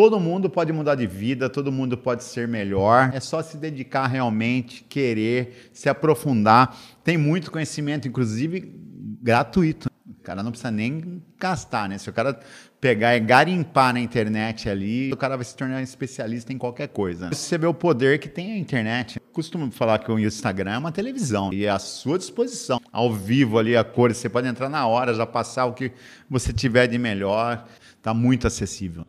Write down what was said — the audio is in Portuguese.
Todo mundo pode mudar de vida, todo mundo pode ser melhor. É só se dedicar realmente, querer, se aprofundar. Tem muito conhecimento, inclusive gratuito. O cara não precisa nem gastar, né? Se o cara pegar e garimpar na internet ali, o cara vai se tornar especialista em qualquer coisa. Você vê o poder que tem a internet. Costumo falar que o Instagram é uma televisão e é à sua disposição. Ao vivo ali, a cor, você pode entrar na hora, já passar o que você tiver de melhor. Está muito acessível.